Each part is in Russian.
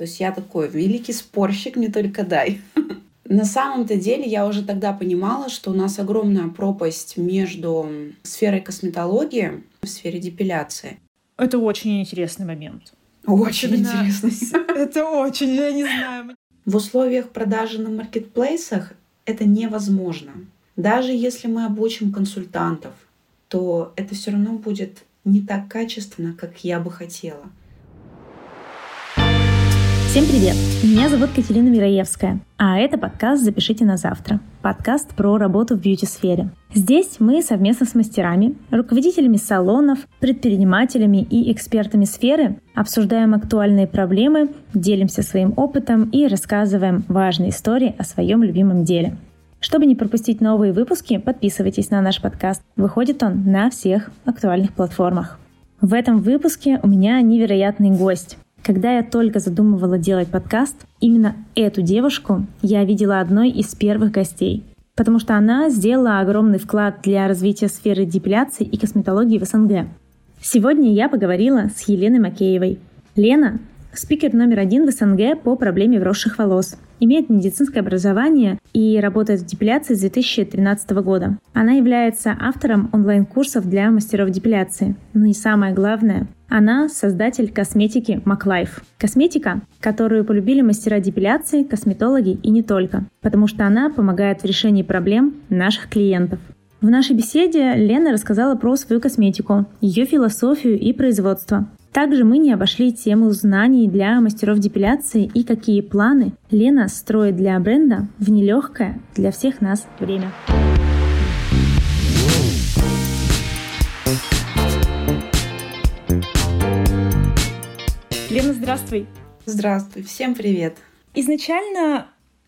То есть я такой великий спорщик, мне только дай. На самом-то деле я уже тогда понимала, что у нас огромная пропасть между сферой косметологии и сфере депиляции. Это очень интересный момент. Очень интересный. Это очень, я не знаю. В условиях продажи на маркетплейсах это невозможно. Даже если мы обучим консультантов, то это все равно будет не так качественно, как я бы хотела. Всем привет! Меня зовут Катерина Мираевская, а это подкаст «Запишите на завтра» — подкаст про работу в бьюти-сфере. Здесь мы совместно с мастерами, руководителями салонов, предпринимателями и экспертами сферы обсуждаем актуальные проблемы, делимся своим опытом и рассказываем важные истории о своем любимом деле. Чтобы не пропустить новые выпуски, подписывайтесь на наш подкаст. Выходит он на всех актуальных платформах. В этом выпуске у меня невероятный гость — когда я только задумывала делать подкаст, именно эту девушку я видела одной из первых гостей, потому что она сделала огромный вклад для развития сферы депиляции и косметологии в СНГ. Сегодня я поговорила с Еленой Макеевой. Лена Спикер номер один в СНГ по проблеме вросших волос. Имеет медицинское образование и работает в депиляции с 2013 года. Она является автором онлайн-курсов для мастеров депиляции. Ну и самое главное, она создатель косметики MacLife. Косметика, которую полюбили мастера депиляции, косметологи и не только, потому что она помогает в решении проблем наших клиентов. В нашей беседе Лена рассказала про свою косметику, ее философию и производство. Также мы не обошли тему знаний для мастеров депиляции и какие планы Лена строит для бренда в нелегкое для всех нас время. Лена, здравствуй. Здравствуй, всем привет. Изначально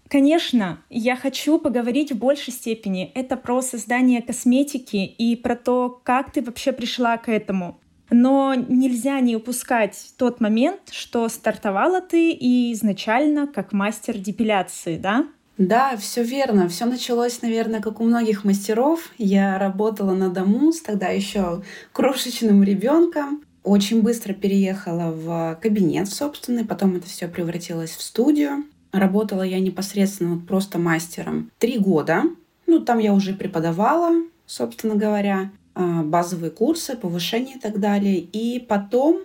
Конечно, я хочу поговорить в большей степени. Это про создание косметики и про то, как ты вообще пришла к этому. Но нельзя не упускать тот момент, что стартовала ты и изначально как мастер депиляции, да? Да, все верно. Все началось, наверное, как у многих мастеров. Я работала на дому с тогда еще крошечным ребенком. Очень быстро переехала в кабинет собственный, потом это все превратилось в студию. Работала я непосредственно вот просто мастером три года. Ну, там я уже преподавала, собственно говоря. А, базовые курсы, повышение и так далее. И потом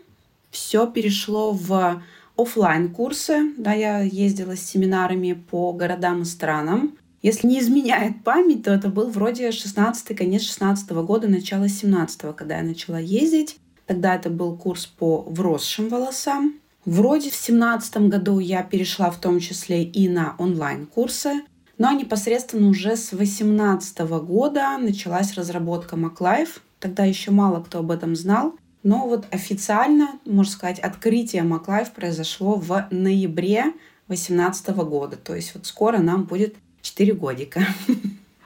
все перешло в офлайн курсы. Да, я ездила с семинарами по городам и странам. Если не изменяет память, то это был вроде 16 конец 16 года, начало 17 когда я начала ездить. Тогда это был курс по вросшим волосам. Вроде в 17 году я перешла в том числе и на онлайн-курсы. А непосредственно уже с 2018 года началась разработка MacLife. Тогда еще мало кто об этом знал. Но вот официально, можно сказать, открытие MacLife произошло в ноябре 2018 года. То есть вот скоро нам будет 4 годика.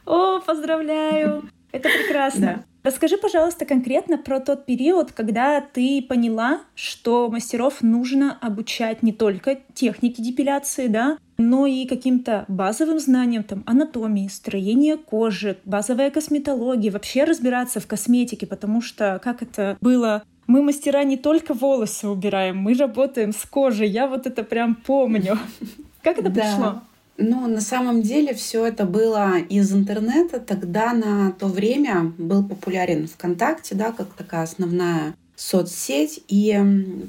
О, поздравляю! Это прекрасно. Да. Расскажи, пожалуйста, конкретно про тот период, когда ты поняла, что мастеров нужно обучать не только технике депиляции, да, но и каким-то базовым знаниям, там, анатомии, строения кожи, базовая косметология, вообще разбираться в косметике, потому что как это было мы мастера не только волосы убираем, мы работаем с кожей. Я вот это прям помню. Как это пришло? Ну, на самом деле все это было из интернета. Тогда на то время был популярен ВКонтакте, да, как такая основная соцсеть. И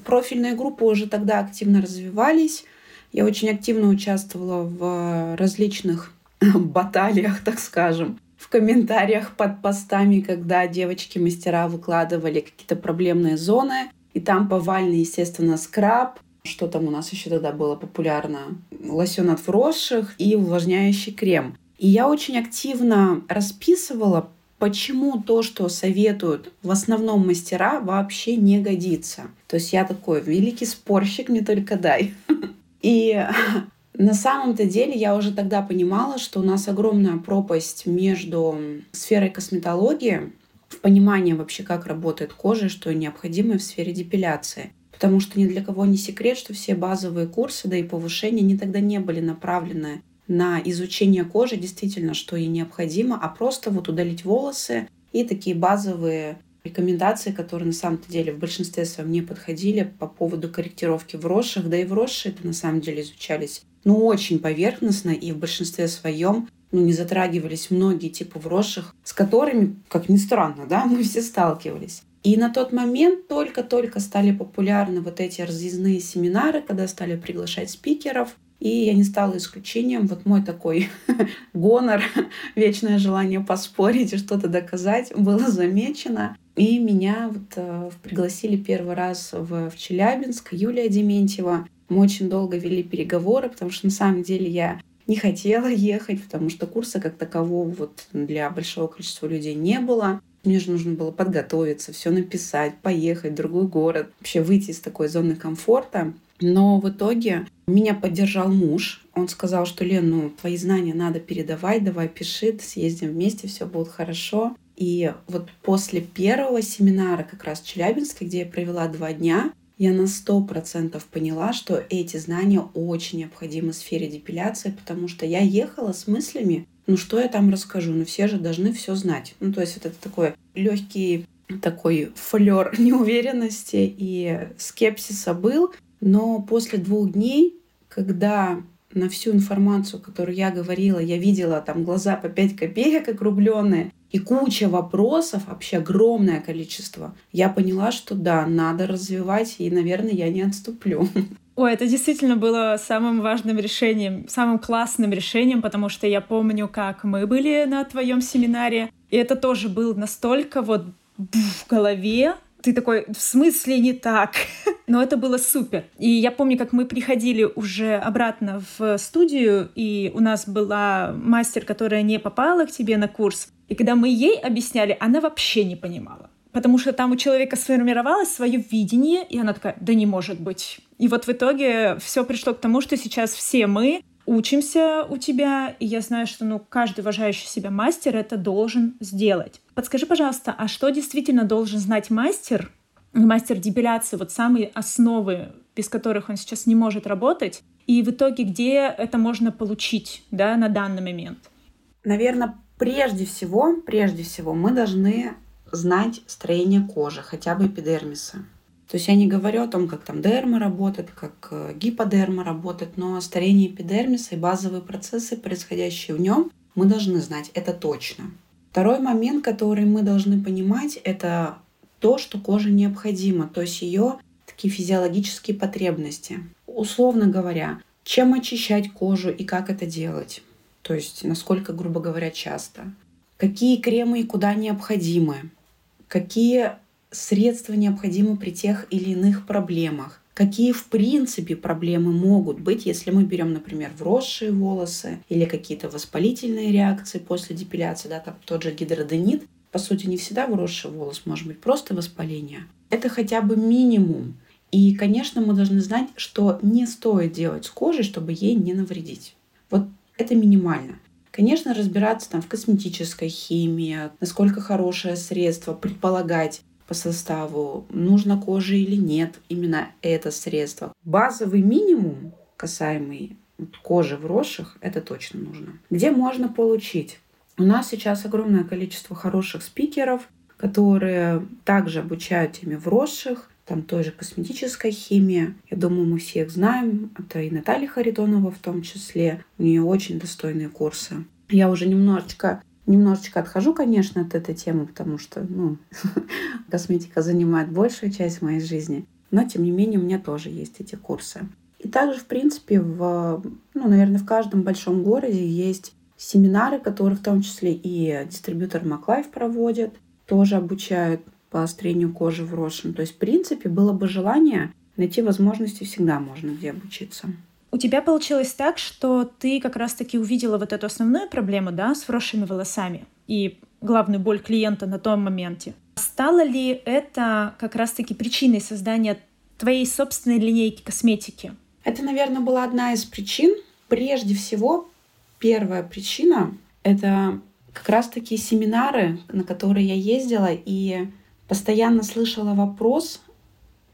профильные группы уже тогда активно развивались. Я очень активно участвовала в различных баталиях, так скажем, в комментариях под постами, когда девочки-мастера выкладывали какие-то проблемные зоны. И там повальный, естественно, скраб, что там у нас еще тогда было популярно? Лосьон от вросших и увлажняющий крем. И я очень активно расписывала, почему то, что советуют в основном мастера, вообще не годится. То есть я такой великий спорщик, мне только дай. И на самом-то деле я уже тогда понимала, что у нас огромная пропасть между сферой косметологии, в понимании вообще, как работает кожа, что необходимо в сфере депиляции потому что ни для кого не секрет, что все базовые курсы, да и повышения, они тогда не были направлены на изучение кожи, действительно, что ей необходимо, а просто вот удалить волосы и такие базовые рекомендации, которые на самом деле в большинстве своем не подходили по поводу корректировки вросших. Да и вросшие это на самом деле изучались ну, очень поверхностно и в большинстве своем ну, не затрагивались многие типы вросших, с которыми, как ни странно, да, мы все сталкивались. И на тот момент только-только стали популярны вот эти разъездные семинары, когда стали приглашать спикеров. И я не стала исключением. Вот мой такой гонор, вечное желание поспорить и что-то доказать было замечено. И меня вот, э, пригласили первый раз в, в Челябинск, Юлия Дементьева. Мы очень долго вели переговоры, потому что на самом деле я не хотела ехать, потому что курса как такового вот для большого количества людей не было. Мне же нужно было подготовиться, все написать, поехать в другой город, вообще выйти из такой зоны комфорта. Но в итоге меня поддержал муж. Он сказал, что, Лен, ну, твои знания надо передавать, давай пиши, съездим вместе, все будет хорошо. И вот после первого семинара как раз в Челябинске, где я провела два дня, я на сто процентов поняла, что эти знания очень необходимы в сфере депиляции, потому что я ехала с мыслями, ну что я там расскажу, ну все же должны все знать. Ну то есть вот это такой легкий такой флер неуверенности и скепсиса был, но после двух дней, когда на всю информацию, которую я говорила, я видела там глаза по 5 копеек округленные, и куча вопросов, вообще огромное количество. Я поняла, что да, надо развивать, и, наверное, я не отступлю. Ой, это действительно было самым важным решением, самым классным решением, потому что я помню, как мы были на твоем семинаре, и это тоже было настолько вот в голове, ты такой, в смысле не так? Но это было супер. И я помню, как мы приходили уже обратно в студию, и у нас была мастер, которая не попала к тебе на курс. И когда мы ей объясняли, она вообще не понимала. Потому что там у человека сформировалось свое видение, и она такая, да не может быть. И вот в итоге все пришло к тому, что сейчас все мы учимся у тебя, и я знаю, что ну, каждый уважающий себя мастер это должен сделать. Подскажи, пожалуйста, а что действительно должен знать мастер, мастер депиляции, вот самые основы, без которых он сейчас не может работать, и в итоге где это можно получить да, на данный момент? Наверное, прежде всего, прежде всего мы должны знать строение кожи, хотя бы эпидермиса. То есть я не говорю о том, как там дерма работает, как э, гиподерма работает, но старение эпидермиса и базовые процессы, происходящие в нем, мы должны знать, это точно. Второй момент, который мы должны понимать, это то, что коже необходимо, то есть ее такие физиологические потребности. Условно говоря, чем очищать кожу и как это делать. То есть насколько, грубо говоря, часто. Какие кремы и куда необходимы. Какие средства необходимы при тех или иных проблемах. Какие в принципе проблемы могут быть, если мы берем, например, вросшие волосы или какие-то воспалительные реакции после депиляции, да, там тот же гидроденит. По сути, не всегда вросший волос может быть просто воспаление. Это хотя бы минимум. И, конечно, мы должны знать, что не стоит делать с кожей, чтобы ей не навредить. Вот это минимально. Конечно, разбираться там в косметической химии, насколько хорошее средство, предполагать, по составу, нужно коже или нет именно это средство. Базовый минимум, касаемый кожи вросших, это точно нужно. Где можно получить? У нас сейчас огромное количество хороших спикеров, которые также обучают теме вросших, там той же косметической химии. Я думаю, мы всех знаем. Это и Наталья Харитонова в том числе. У нее очень достойные курсы. Я уже немножечко Немножечко отхожу, конечно, от этой темы, потому что ну, косметика занимает большую часть моей жизни. Но, тем не менее, у меня тоже есть эти курсы. И также, в принципе, в, ну, наверное, в каждом большом городе есть семинары, которые в том числе и дистрибьютор Маклайф проводит, тоже обучают поострению кожи в росшем. То есть, в принципе, было бы желание найти возможности, всегда можно где обучиться. У тебя получилось так, что ты как раз-таки увидела вот эту основную проблему, да, с вросшими волосами и главную боль клиента на том моменте. Стало ли это как раз-таки причиной создания твоей собственной линейки косметики? Это, наверное, была одна из причин. Прежде всего, первая причина — это как раз-таки семинары, на которые я ездила и постоянно слышала вопрос,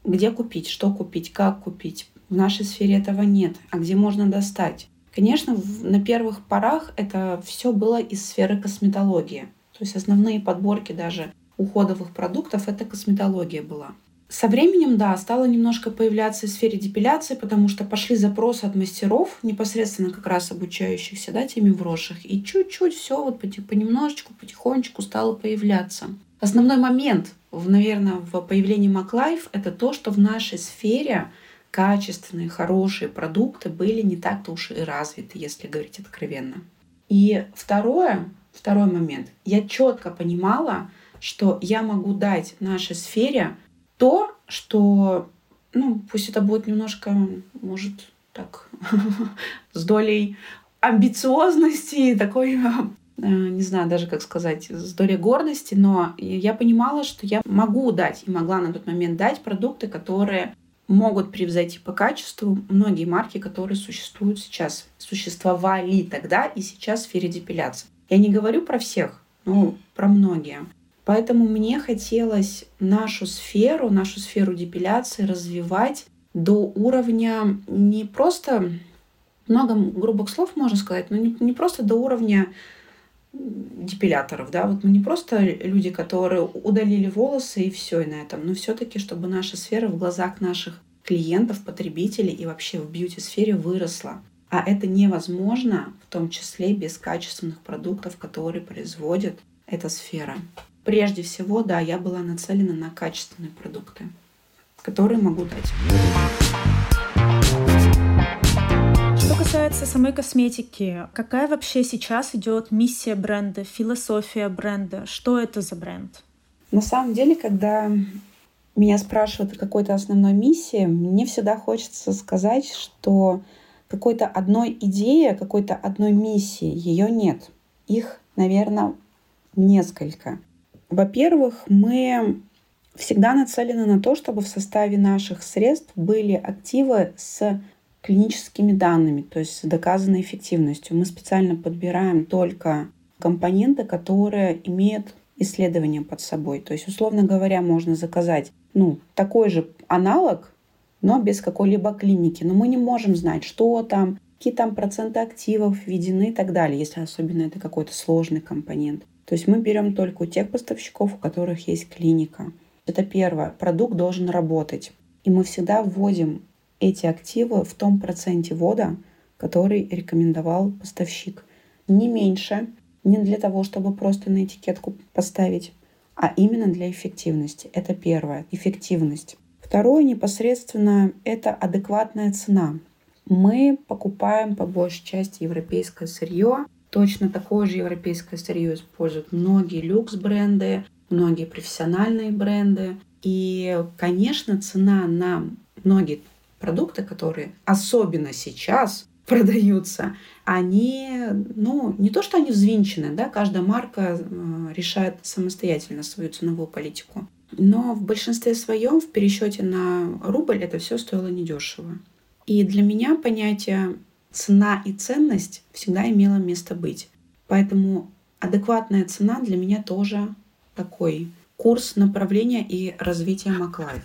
где купить, что купить, как купить. В нашей сфере этого нет. А где можно достать? Конечно, на первых порах это все было из сферы косметологии. То есть основные подборки даже уходовых продуктов это косметология была. Со временем, да, стало немножко появляться в сфере депиляции, потому что пошли запросы от мастеров, непосредственно как раз обучающихся, да, теме вросших. И чуть-чуть все вот понемножечку, потихонечку стало появляться. Основной момент, наверное, в появлении Маклайф это то, что в нашей сфере качественные, хорошие продукты были не так-то уж и развиты, если говорить откровенно. И второе, второй момент. Я четко понимала, что я могу дать нашей сфере то, что, ну, пусть это будет немножко, может, так, с долей амбициозности, такой, э, не знаю даже, как сказать, с долей гордости, но я понимала, что я могу дать и могла на тот момент дать продукты, которые могут превзойти по качеству многие марки, которые существуют сейчас, существовали тогда и сейчас в сфере депиляции. Я не говорю про всех, но про многие. Поэтому мне хотелось нашу сферу, нашу сферу депиляции развивать до уровня не просто, много грубых слов можно сказать, но не, не просто до уровня депиляторов, да, вот мы не просто люди, которые удалили волосы и все и на этом, но все-таки, чтобы наша сфера в глазах наших клиентов, потребителей и вообще в бьюти-сфере выросла. А это невозможно, в том числе без качественных продуктов, которые производит эта сфера прежде всего, да, я была нацелена на качественные продукты, которые могу дать. Касается самой косметики, какая вообще сейчас идет миссия бренда, философия бренда? Что это за бренд? На самом деле, когда меня спрашивают о какой-то основной миссии, мне всегда хочется сказать, что какой-то одной идеи, какой-то одной миссии ее нет. Их, наверное, несколько. Во-первых, мы всегда нацелены на то, чтобы в составе наших средств были активы с клиническими данными, то есть с доказанной эффективностью. Мы специально подбираем только компоненты, которые имеют исследования под собой. То есть, условно говоря, можно заказать ну, такой же аналог, но без какой-либо клиники. Но мы не можем знать, что там, какие там проценты активов введены и так далее, если особенно это какой-то сложный компонент. То есть мы берем только у тех поставщиков, у которых есть клиника. Это первое. Продукт должен работать. И мы всегда вводим эти активы в том проценте вода, который рекомендовал поставщик. Не меньше, не для того, чтобы просто на этикетку поставить, а именно для эффективности. Это первое. Эффективность. Второе непосредственно это адекватная цена. Мы покупаем по большей части европейское сырье, Точно такое же европейское сырье используют многие люкс-бренды, многие профессиональные бренды. И, конечно, цена на многие продукты, которые особенно сейчас продаются, они, ну, не то, что они взвинчены, да, каждая марка э, решает самостоятельно свою ценовую политику. Но в большинстве своем в пересчете на рубль это все стоило недешево. И для меня понятие цена и ценность всегда имела место быть. Поэтому адекватная цена для меня тоже такой курс направления и развития Маклайф.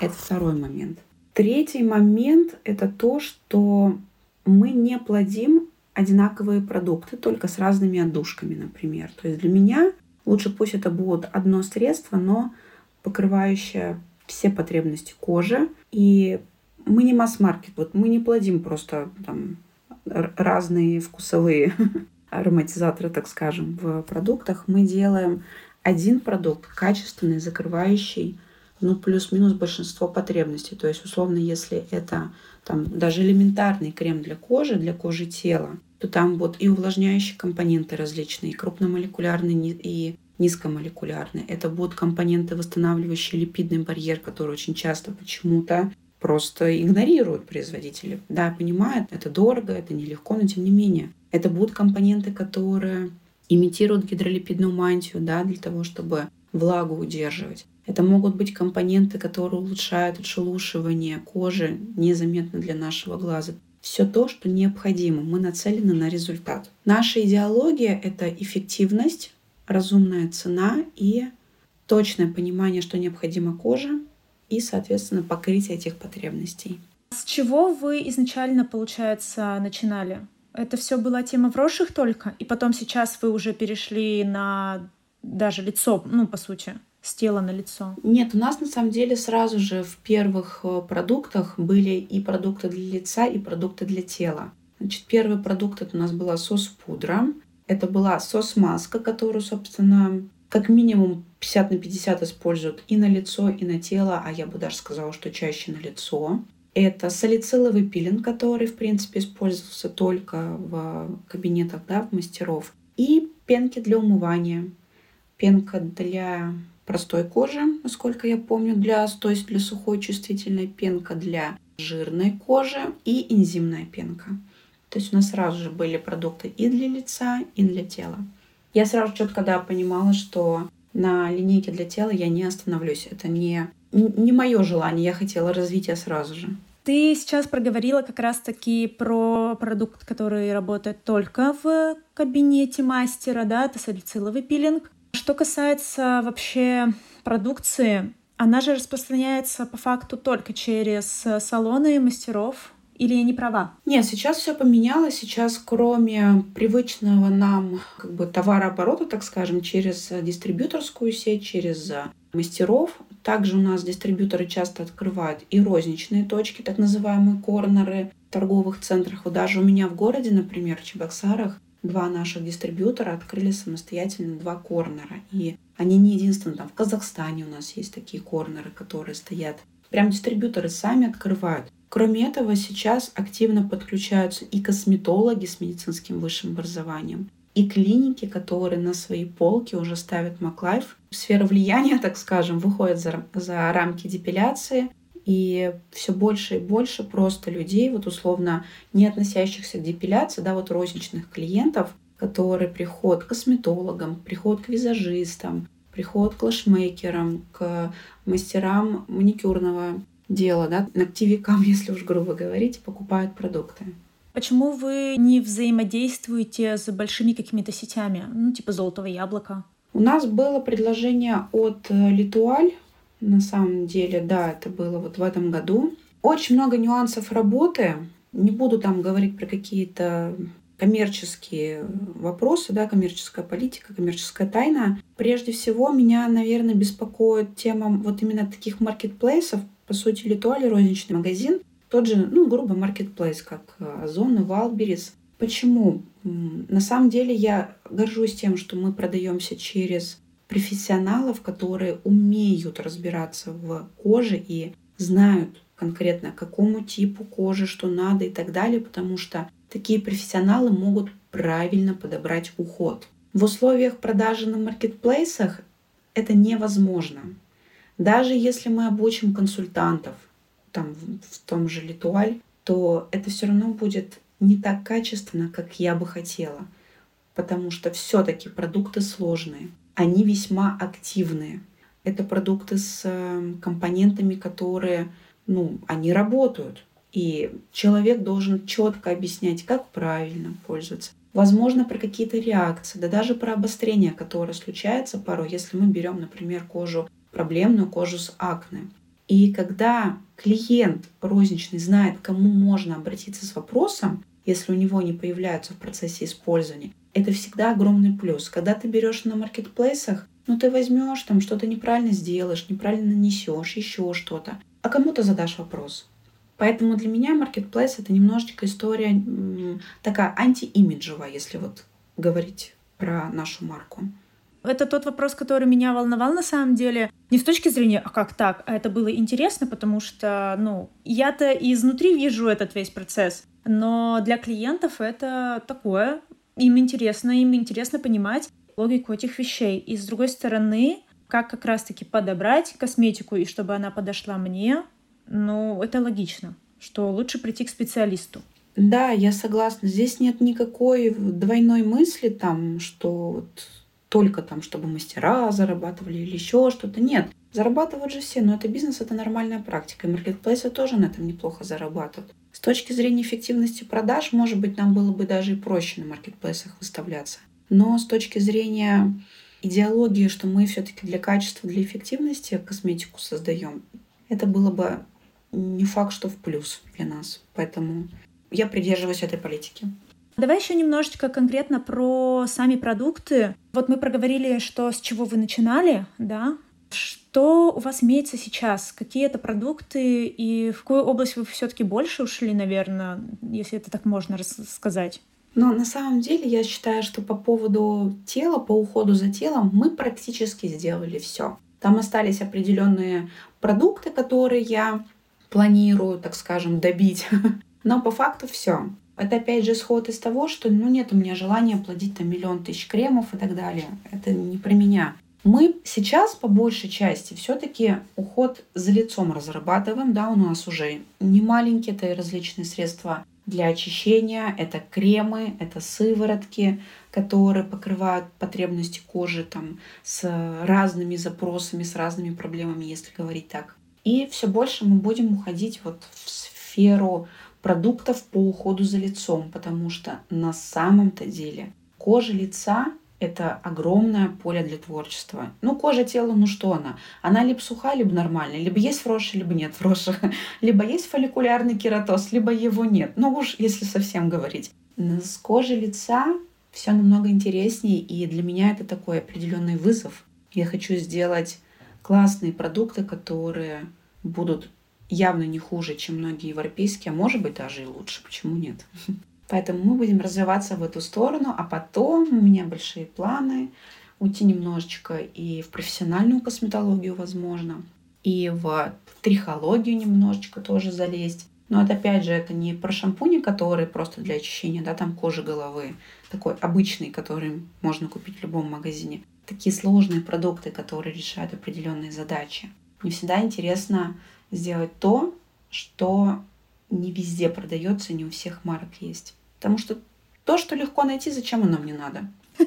Это второй момент. Третий момент — это то, что мы не плодим одинаковые продукты, только с разными отдушками, например. То есть для меня лучше пусть это будет одно средство, но покрывающее все потребности кожи. И мы не масс-маркет, вот мы не плодим просто там разные вкусовые ароматизаторы, так скажем, в продуктах, мы делаем один продукт качественный, закрывающий ну, плюс-минус большинство потребностей. То есть, условно, если это там, даже элементарный крем для кожи, для кожи тела, то там будут и увлажняющие компоненты различные, и крупномолекулярные, и низкомолекулярные. Это будут компоненты, восстанавливающие липидный барьер, который очень часто почему-то просто игнорируют производители. Да, понимают, это дорого, это нелегко, но тем не менее. Это будут компоненты, которые имитируют гидролипидную мантию, да, для того, чтобы влагу удерживать. Это могут быть компоненты, которые улучшают отшелушивание кожи незаметно для нашего глаза. Все то, что необходимо. Мы нацелены на результат. Наша идеология — это эффективность, разумная цена и точное понимание, что необходимо коже, и, соответственно, покрытие этих потребностей. С чего вы изначально, получается, начинали? Это все была тема вросших только, и потом сейчас вы уже перешли на даже лицо, ну, по сути, с тела на лицо? Нет, у нас на самом деле сразу же в первых э, продуктах были и продукты для лица, и продукты для тела. Значит, первый продукт это у нас была сос-пудра. Это была сос-маска, которую, собственно, как минимум 50 на 50 используют и на лицо, и на тело, а я бы даже сказала, что чаще на лицо. Это салициловый пилинг, который, в принципе, использовался только в кабинетах да, в мастеров. И пенки для умывания. Пенка для простой кожи, насколько я помню, для, то есть для сухой чувствительной, пенка для жирной кожи и энзимная пенка. То есть у нас сразу же были продукты и для лица, и для тела. Я сразу четко да, понимала, что на линейке для тела я не остановлюсь. Это не, не мое желание, я хотела развития сразу же. Ты сейчас проговорила как раз-таки про продукт, который работает только в кабинете мастера, да, это салициловый пилинг. Что касается вообще продукции, она же распространяется по факту только через салоны мастеров, или я не права? Нет, сейчас все поменялось. Сейчас, кроме привычного нам как бы товарооборота, так скажем, через дистрибьюторскую сеть, через мастеров, также у нас дистрибьюторы часто открывают и розничные точки, так называемые корнеры в торговых центрах. Вот даже у меня в городе, например, в Чебоксарах, два наших дистрибьютора открыли самостоятельно два корнера. И они не единственные. Там в Казахстане у нас есть такие корнеры, которые стоят. Прям дистрибьюторы сами открывают. Кроме этого, сейчас активно подключаются и косметологи с медицинским высшим образованием, и клиники, которые на свои полки уже ставят Маклайф. Сфера влияния, так скажем, выходит за, за рамки депиляции, и все больше и больше просто людей, вот условно не относящихся к депиляции, да, вот розничных клиентов, которые приходят к косметологам, приходят к визажистам, приходят к лашмейкерам, к мастерам маникюрного дела, да, ногтевикам, если уж грубо говорить, покупают продукты. Почему вы не взаимодействуете с большими какими-то сетями, ну, типа «Золотого яблока»? У нас было предложение от Литуаль, на самом деле, да, это было вот в этом году. Очень много нюансов работы. Не буду там говорить про какие-то коммерческие вопросы, да, коммерческая политика, коммерческая тайна. Прежде всего, меня, наверное, беспокоит тема вот именно таких маркетплейсов, по сути, Литуаль розничный магазин, тот же, ну, грубо, маркетплейс, как Озон и Валберис. Почему? На самом деле я горжусь тем, что мы продаемся через профессионалов, которые умеют разбираться в коже и знают конкретно, какому типу кожи, что надо и так далее, потому что такие профессионалы могут правильно подобрать уход. В условиях продажи на маркетплейсах это невозможно. Даже если мы обучим консультантов, там в том же Литуаль, то это все равно будет не так качественно, как я бы хотела, потому что все-таки продукты сложные, они весьма активные. Это продукты с э, компонентами, которые, ну, они работают. И человек должен четко объяснять, как правильно пользоваться. Возможно, про какие-то реакции, да даже про обострение, которое случается порой, если мы берем, например, кожу проблемную кожу с акне. И когда клиент розничный знает, к кому можно обратиться с вопросом, если у него не появляются в процессе использования, это всегда огромный плюс. Когда ты берешь на маркетплейсах, ну ты возьмешь там что-то неправильно сделаешь, неправильно нанесешь, еще что-то, а кому-то задашь вопрос. Поэтому для меня маркетплейс это немножечко история такая антиимиджевая, если вот говорить про нашу марку. Это тот вопрос, который меня волновал на самом деле. Не с точки зрения, а как так? А это было интересно, потому что, ну, я-то изнутри вижу этот весь процесс. Но для клиентов это такое. Им интересно, им интересно понимать логику этих вещей. И с другой стороны, как как раз-таки подобрать косметику, и чтобы она подошла мне, ну, это логично, что лучше прийти к специалисту. Да, я согласна. Здесь нет никакой двойной мысли там, что вот только там, чтобы мастера зарабатывали или еще что-то. Нет, зарабатывают же все, но это бизнес, это нормальная практика. И маркетплейсы тоже на этом неплохо зарабатывают. С точки зрения эффективности продаж, может быть, нам было бы даже и проще на маркетплейсах выставляться. Но с точки зрения идеологии, что мы все-таки для качества, для эффективности косметику создаем, это было бы не факт, что в плюс для нас. Поэтому я придерживаюсь этой политики. Давай еще немножечко конкретно про сами продукты. Вот мы проговорили, что с чего вы начинали, да, Что у вас имеется сейчас? Какие это продукты и в какую область вы все-таки больше ушли, наверное, если это так можно сказать? Но на самом деле я считаю, что по поводу тела, по уходу за телом мы практически сделали все. Там остались определенные продукты, которые я планирую, так скажем, добить. Но по факту все. Это опять же исход из того, что ну, нет у меня желания плодить там миллион тысяч кремов и так далее. Это не про меня. Мы сейчас по большей части все-таки уход за лицом разрабатываем, да, у нас уже не маленькие, это различные средства для очищения, это кремы, это сыворотки, которые покрывают потребности кожи там, с разными запросами, с разными проблемами, если говорить так. И все больше мы будем уходить вот в сферу продуктов по уходу за лицом, потому что на самом-то деле кожа лица это огромное поле для творчества. Ну, кожа тела, ну что она? Она либо суха, либо нормальная. Либо есть фроши, либо нет фроши. Либо есть фолликулярный кератоз, либо его нет. Ну уж, если совсем говорить. С кожей лица все намного интереснее, и для меня это такой определенный вызов. Я хочу сделать классные продукты, которые будут явно не хуже, чем многие европейские, а может быть даже и лучше. Почему нет? Поэтому мы будем развиваться в эту сторону, а потом у меня большие планы уйти немножечко и в профессиональную косметологию, возможно, и в трихологию немножечко тоже залезть. Но это опять же, это не про шампуни, которые просто для очищения, да, там кожи головы, такой обычный, который можно купить в любом магазине. Такие сложные продукты, которые решают определенные задачи. Мне всегда интересно сделать то, что не везде продается, не у всех марок есть. Потому что то, что легко найти, зачем оно мне надо?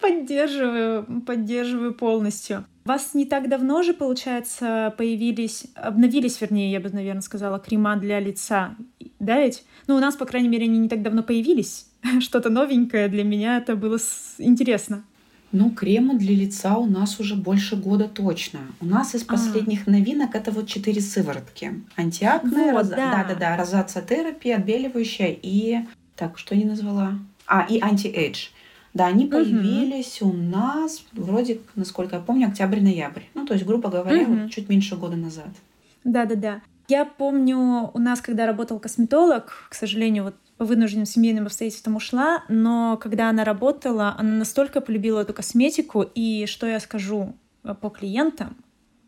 Поддерживаю, поддерживаю полностью. У вас не так давно же, получается, появились, обновились, вернее, я бы, наверное, сказала, крема для лица, да ведь? Ну, у нас, по крайней мере, они не так давно появились. Что-то новенькое для меня это было интересно. Ну, кремы для лица у нас уже больше года точно. У нас из а. последних а. новинок это вот четыре сыворотки. Антиакне, вот, роз... да. да, да, да, розацеа-терапия, отбеливающая и... Так, что я назвала? А, и anti-age. Да, они появились угу. у нас вроде, насколько я помню, октябрь-ноябрь. Ну, то есть, грубо говоря, угу. вот чуть меньше года назад. Да-да-да. Я помню, у нас, когда работал косметолог, к сожалению, вот по вынужденным семейным обстоятельствам ушла, но когда она работала, она настолько полюбила эту косметику, и что я скажу э, по клиентам,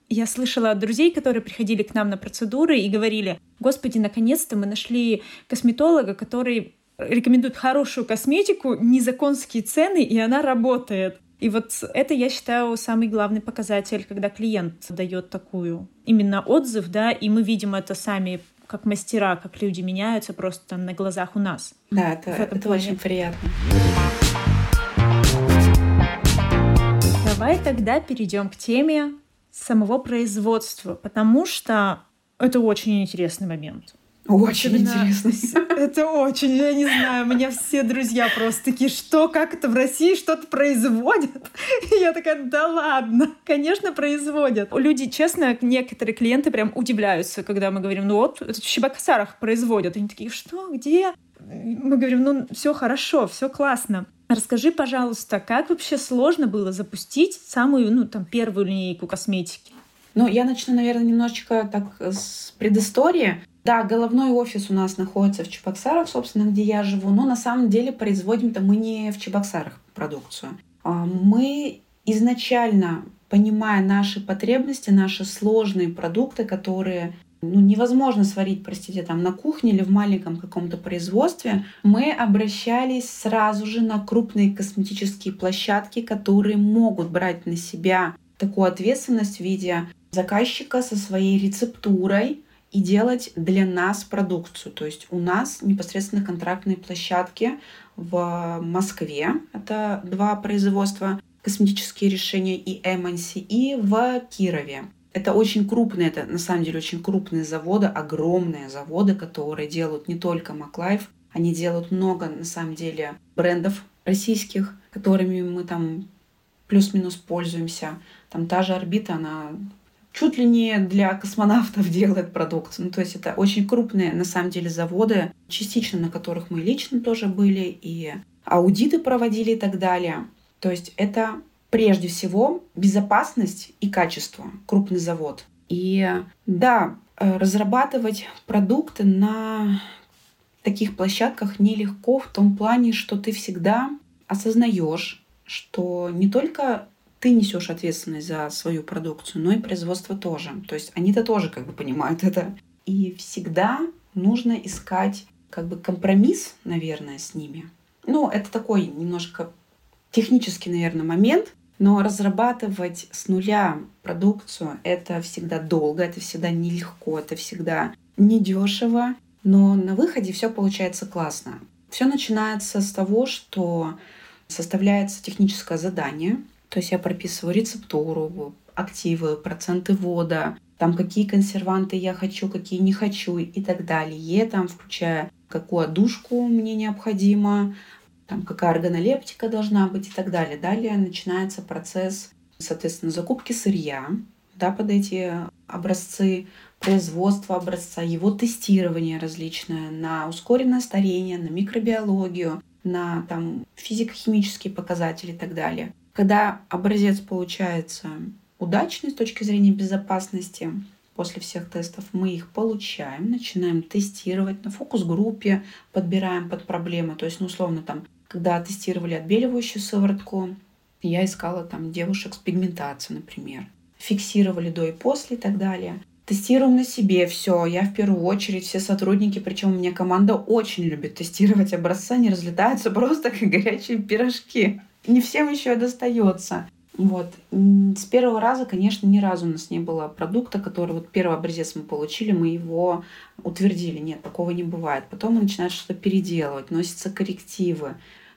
я слышала от друзей, которые приходили к нам на процедуры и говорили, господи, наконец-то мы нашли косметолога, который рекомендует хорошую косметику, незаконские цены, и она работает. И вот это, я считаю, самый главный показатель, когда клиент дает такую именно отзыв, да, и мы видим это сами как мастера, как люди меняются просто на глазах у нас. Да, это, это очень приятно. Давай тогда перейдем к теме самого производства, потому что это очень интересный момент. Очень интересно. Это очень, я не знаю, у меня все друзья просто такие, что, как это в России что-то производят? И я такая, да ладно, конечно, производят. Люди, честно, некоторые клиенты прям удивляются, когда мы говорим, ну вот, это в Чебоксарах производят. Они такие, что, где? Мы говорим, ну все хорошо, все классно. Расскажи, пожалуйста, как вообще сложно было запустить самую, ну, там, первую линейку косметики? Ну, я начну, наверное, немножечко так с предыстории. Да, головной офис у нас находится в Чебоксарах, собственно, где я живу, но на самом деле производим-то мы не в Чебоксарах продукцию. А, мы изначально, понимая наши потребности, наши сложные продукты, которые ну, невозможно сварить, простите, там на кухне или в маленьком каком-то производстве, мы обращались сразу же на крупные косметические площадки, которые могут брать на себя такую ответственность в виде заказчика со своей рецептурой, и делать для нас продукцию. То есть у нас непосредственно контрактные площадки в Москве, это два производства, косметические решения и Эмонси, и в Кирове. Это очень крупные, это на самом деле очень крупные заводы, огромные заводы, которые делают не только Маклайф, они делают много, на самом деле, брендов российских, которыми мы там плюс-минус пользуемся. Там та же орбита, она чуть ли не для космонавтов делает продукцию. Ну, то есть это очень крупные, на самом деле, заводы, частично на которых мы лично тоже были, и аудиты проводили и так далее. То есть это прежде всего безопасность и качество, крупный завод. И да, э, разрабатывать продукты на таких площадках нелегко в том плане, что ты всегда осознаешь, что не только ты несешь ответственность за свою продукцию, но и производство тоже. То есть они-то тоже как бы понимают это. И всегда нужно искать как бы компромисс, наверное, с ними. Ну, это такой немножко технический, наверное, момент, но разрабатывать с нуля продукцию — это всегда долго, это всегда нелегко, это всегда недешево, но на выходе все получается классно. Все начинается с того, что составляется техническое задание, то есть я прописываю рецептуру, активы, проценты вода, там какие консерванты я хочу, какие не хочу и так далее, там включая какую одушку мне необходимо, там, какая органолептика должна быть и так далее. Далее начинается процесс, соответственно, закупки сырья да, под эти образцы, производства образца, его тестирование различное на ускоренное старение, на микробиологию, на там, физико-химические показатели и так далее. Когда образец получается удачный с точки зрения безопасности, после всех тестов мы их получаем, начинаем тестировать на фокус-группе, подбираем под проблемы. То есть, ну, условно, там когда тестировали отбеливающую сыворотку, я искала там девушек с пигментацией, например. Фиксировали до и после и так далее. Тестируем на себе все. Я в первую очередь, все сотрудники, причем у меня команда очень любит тестировать образцы, они разлетаются просто как горячие пирожки. Не всем еще достается. Вот. С первого раза, конечно, ни разу у нас не было продукта, который вот первый образец мы получили, мы его утвердили. Нет, такого не бывает. Потом мы начинаем что-то переделывать, носятся коррективы,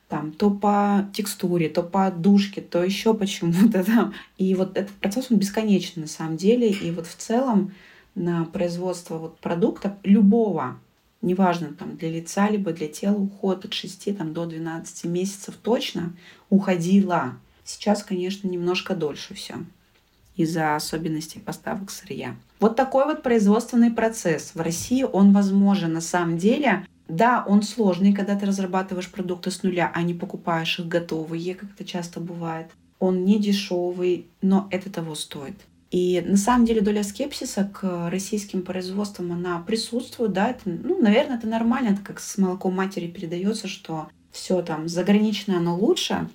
там, то по текстуре, то по душке, то еще почему-то там. И вот этот процесс, он бесконечный на самом деле. И вот в целом на производство вот продукта любого, неважно там для лица, либо для тела, уход от 6 там, до 12 месяцев точно уходила. Сейчас, конечно, немножко дольше все из-за особенностей поставок сырья. Вот такой вот производственный процесс. В России он возможен на самом деле да, он сложный, когда ты разрабатываешь продукты с нуля, а не покупаешь их готовые, как это часто бывает. Он не дешевый, но это того стоит. И на самом деле доля скепсиса к российским производствам, она присутствует, да, это, ну, наверное, это нормально, это как с молоком матери передается, что все там заграничное, оно лучше.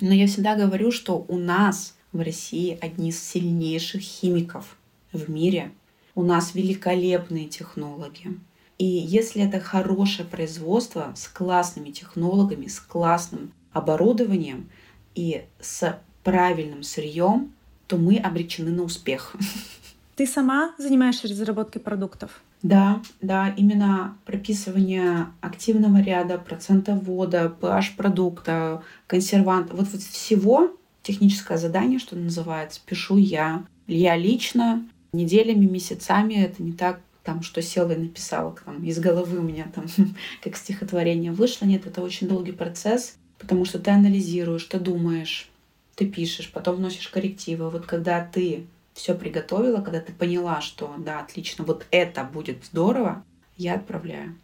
Но я всегда говорю, что у нас в России одни из сильнейших химиков в мире. У нас великолепные технологии. И если это хорошее производство с классными технологами, с классным оборудованием и с правильным сырьем, то мы обречены на успех. Ты сама занимаешься разработкой продуктов? Да, да, именно прописывание активного ряда, процента ввода, pH продукта, консервант, вот, вот всего техническое задание, что называется, пишу я. Я лично неделями, месяцами, это не так там, что села и написала там, из головы у меня там, как стихотворение вышло. Нет, это очень долгий процесс, потому что ты анализируешь, ты думаешь, ты пишешь, потом вносишь коррективы. Вот когда ты все приготовила, когда ты поняла, что да, отлично, вот это будет здорово, я отправляю.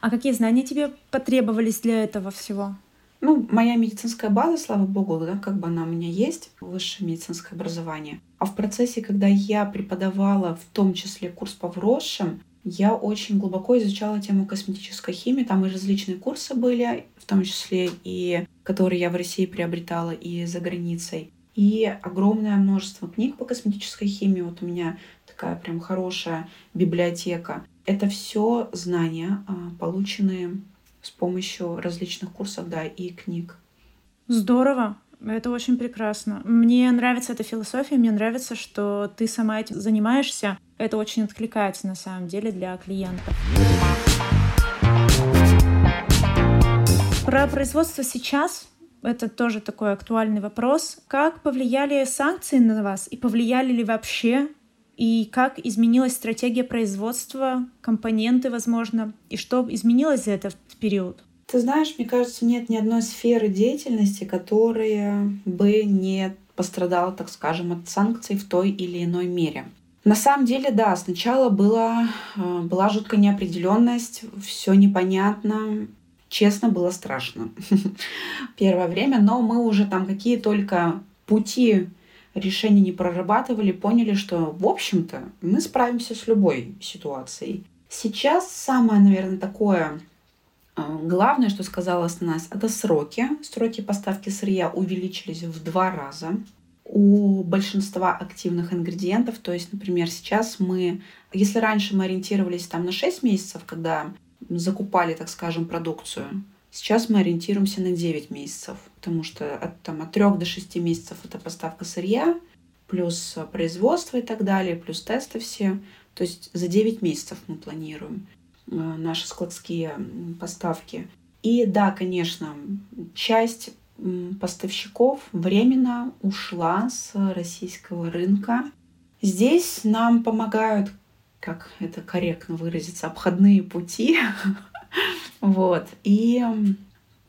А какие знания тебе потребовались для этого всего? Ну, моя медицинская база, слава богу, да, как бы она у меня есть, высшее медицинское образование. А в процессе, когда я преподавала в том числе курс по вросшим, я очень глубоко изучала тему косметической химии. Там и различные курсы были, том числе и которые я в России приобретала и за границей. И огромное множество книг по косметической химии. Вот у меня такая прям хорошая библиотека. Это все знания, а, полученные с помощью различных курсов, да, и книг. Здорово. Это очень прекрасно. Мне нравится эта философия, мне нравится, что ты сама этим занимаешься. Это очень откликается на самом деле для клиентов. Про производство сейчас это тоже такой актуальный вопрос. Как повлияли санкции на вас и повлияли ли вообще и как изменилась стратегия производства, компоненты, возможно, и что изменилось за этот период? Ты знаешь, мне кажется, нет ни одной сферы деятельности, которая бы не пострадала, так скажем, от санкций в той или иной мере. На самом деле, да, сначала была, э, была жуткая неопределенность, все непонятно, честно, было страшно первое время, но мы уже там какие только пути решения не прорабатывали, поняли, что, в общем-то, мы справимся с любой ситуацией. Сейчас самое, наверное, такое а, главное, что сказалось на нас, это сроки. Сроки поставки сырья увеличились в два раза у большинства активных ингредиентов. То есть, например, сейчас мы, если раньше мы ориентировались там на 6 месяцев, когда закупали, так скажем, продукцию, сейчас мы ориентируемся на 9 месяцев, потому что от, там, от 3 до 6 месяцев это поставка сырья, плюс производство и так далее, плюс тесты все. То есть за 9 месяцев мы планируем э, наши складские поставки. И да, конечно, часть поставщиков временно ушла с российского рынка. Здесь нам помогают, как это корректно выразиться, обходные пути. Вот. И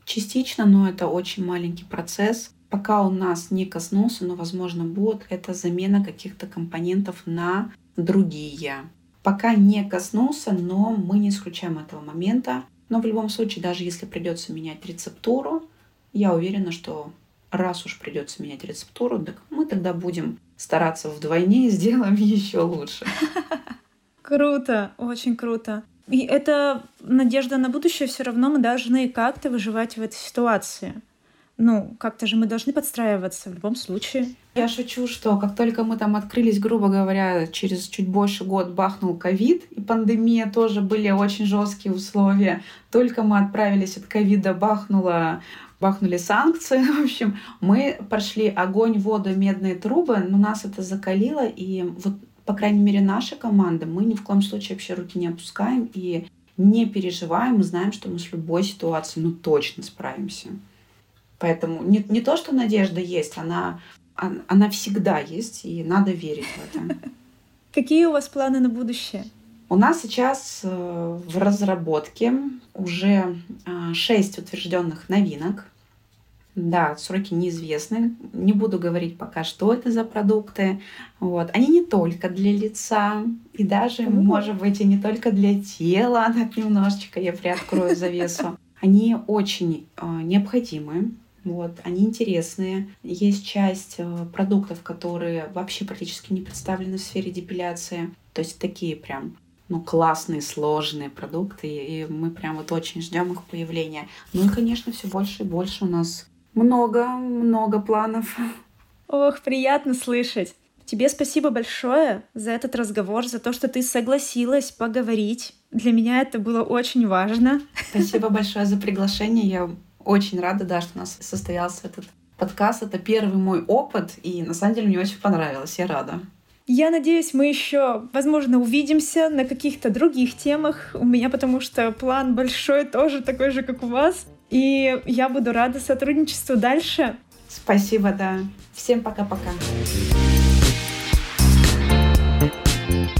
частично, но это очень маленький процесс. Пока у нас не коснулся, но, возможно, будет, это замена каких-то компонентов на другие. Пока не коснулся, но мы не исключаем этого момента. Но в любом случае, даже если придется менять рецептуру, я уверена, что раз уж придется менять рецептуру, так мы тогда будем стараться вдвойне и сделаем еще лучше. Круто, очень круто. И это надежда на будущее все равно мы должны как-то выживать в этой ситуации. Ну, как-то же мы должны подстраиваться в любом случае. Я шучу, что как только мы там открылись, грубо говоря, через чуть больше год бахнул ковид, и пандемия тоже были очень жесткие условия. Только мы отправились от ковида, бахнула бахнули санкции. В общем, мы прошли огонь, воду, медные трубы, но нас это закалило, и вот, по крайней мере, наша команда, мы ни в коем случае вообще руки не опускаем и не переживаем, мы знаем, что мы с любой ситуацией, ну, точно справимся. Поэтому не, не то, что надежда есть, она, она всегда есть, и надо верить в это. Какие у вас планы на будущее? У нас сейчас э, в разработке уже э, шесть утвержденных новинок. Да, сроки неизвестны. Не буду говорить пока, что это за продукты. Вот. Они не только для лица, и даже, mm-hmm. может быть, и не только для тела. Так немножечко я приоткрою завесу. Они очень э, необходимы. Вот, они интересные. Есть часть э, продуктов, которые вообще практически не представлены в сфере депиляции. То есть такие прям ну, классные, сложные продукты, и мы прям вот очень ждем их появления. Ну и, конечно, все больше и больше у нас много-много планов. Ох, приятно слышать. Тебе спасибо большое за этот разговор, за то, что ты согласилась поговорить. Для меня это было очень важно. Спасибо большое за приглашение. Я очень рада, да, что у нас состоялся этот подкаст. Это первый мой опыт, и на самом деле мне очень понравилось. Я рада. Я надеюсь, мы еще, возможно, увидимся на каких-то других темах. У меня потому что план большой, тоже такой же, как у вас. И я буду рада сотрудничеству дальше. Спасибо, да. Всем пока-пока.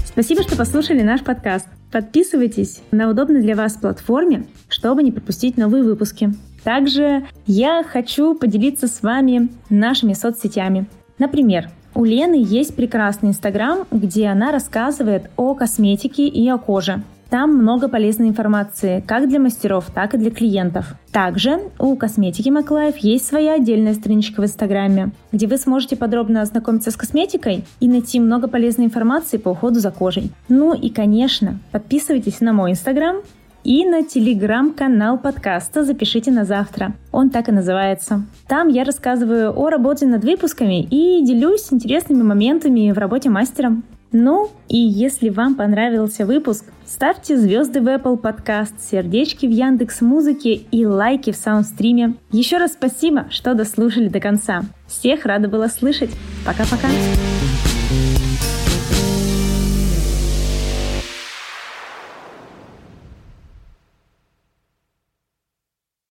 Спасибо, что послушали наш подкаст. Подписывайтесь на удобной для вас платформе, чтобы не пропустить новые выпуски. Также я хочу поделиться с вами нашими соцсетями. Например, у Лены есть прекрасный инстаграм, где она рассказывает о косметике и о коже. Там много полезной информации, как для мастеров, так и для клиентов. Также у косметики Маклаев есть своя отдельная страничка в Инстаграме, где вы сможете подробно ознакомиться с косметикой и найти много полезной информации по уходу за кожей. Ну и, конечно, подписывайтесь на мой Инстаграм и на телеграм-канал подкаста «Запишите на завтра». Он так и называется. Там я рассказываю о работе над выпусками и делюсь интересными моментами в работе мастером. Ну, и если вам понравился выпуск, ставьте звезды в Apple Podcast, сердечки в Яндекс Музыке и лайки в Саундстриме. Еще раз спасибо, что дослушали до конца. Всех рада была слышать. Пока-пока.